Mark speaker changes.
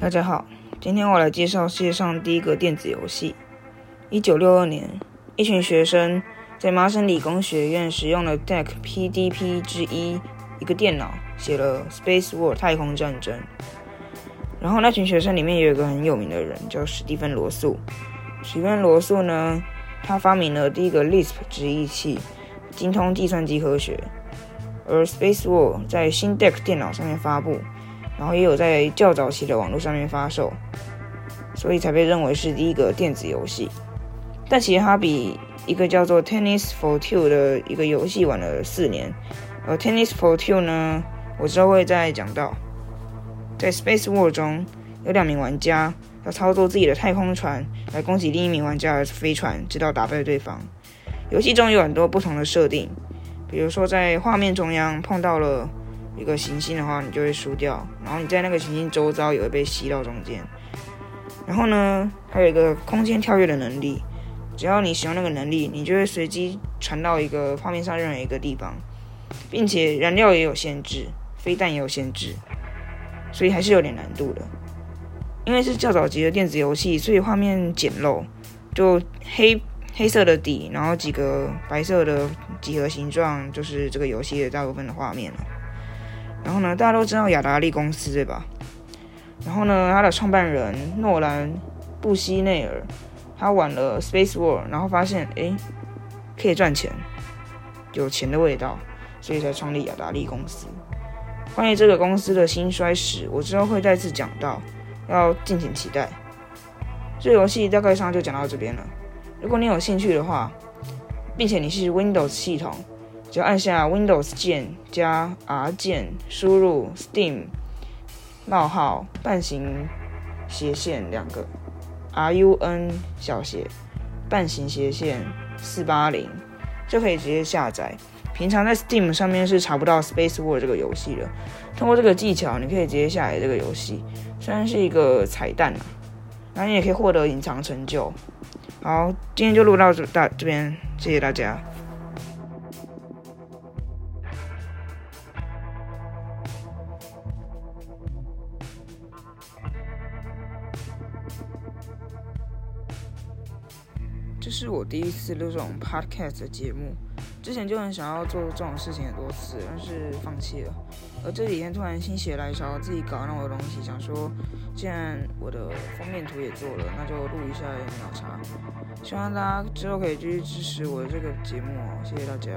Speaker 1: 大家好，今天我来介绍世界上第一个电子游戏。一九六二年，一群学生在麻省理工学院使用了 DEC PDP 之一一个电脑，写了《Space War》太空战争。然后那群学生里面有一个很有名的人，叫史蒂芬罗素。史蒂芬罗素呢，他发明了第一个 Lisp 直译器，精通计算机科学。而《Space War》在新 DEC 电脑上面发布。然后也有在较早期的网络上面发售，所以才被认为是第一个电子游戏。但其实它比一个叫做 Tennis for Two 的一个游戏晚了四年。而 Tennis for Two 呢，我之后会再讲到。在 Space War 中，有两名玩家要操作自己的太空船来攻击另一名玩家的飞船，直到打败对方。游戏中有很多不同的设定，比如说在画面中央碰到了。一个行星的话，你就会输掉，然后你在那个行星周遭也会被吸到中间。然后呢，还有一个空间跳跃的能力，只要你使用那个能力，你就会随机传到一个画面上任何一个地方，并且燃料也有限制，飞弹也有限制，所以还是有点难度的。因为是较早级的电子游戏，所以画面简陋，就黑黑色的底，然后几个白色的几何形状，就是这个游戏的大部分的画面了。然后呢，大家都知道雅达利公司对吧？然后呢，他的创办人诺兰布希内尔，他玩了 Space War，然后发现哎，可以赚钱，有钱的味道，所以才创立雅达利公司。关于这个公司的兴衰史，我之后会再次讲到，要敬请期待。这游戏大概上就讲到这边了。如果你有兴趣的话，并且你是 Windows 系统。就按下 Windows 键加 R 键，输入 Steam 冒号半形斜线两个 R U N 小写半形斜线四八零，就可以直接下载。平常在 Steam 上面是查不到 Space War 这个游戏的。通过这个技巧，你可以直接下载这个游戏，虽然是一个彩蛋啊，那你也可以获得隐藏成就。好，今天就录到这大这边，谢谢大家。这是我第一次录这种 podcast 的节目，之前就很想要做这种事情很多次，但是放弃了。而这几天突然心血来潮，自己搞那么多东西，想说既然我的封面图也做了，那就录一下鸟茶。希望大家之后可以继续支持我的这个节目哦，谢谢大家。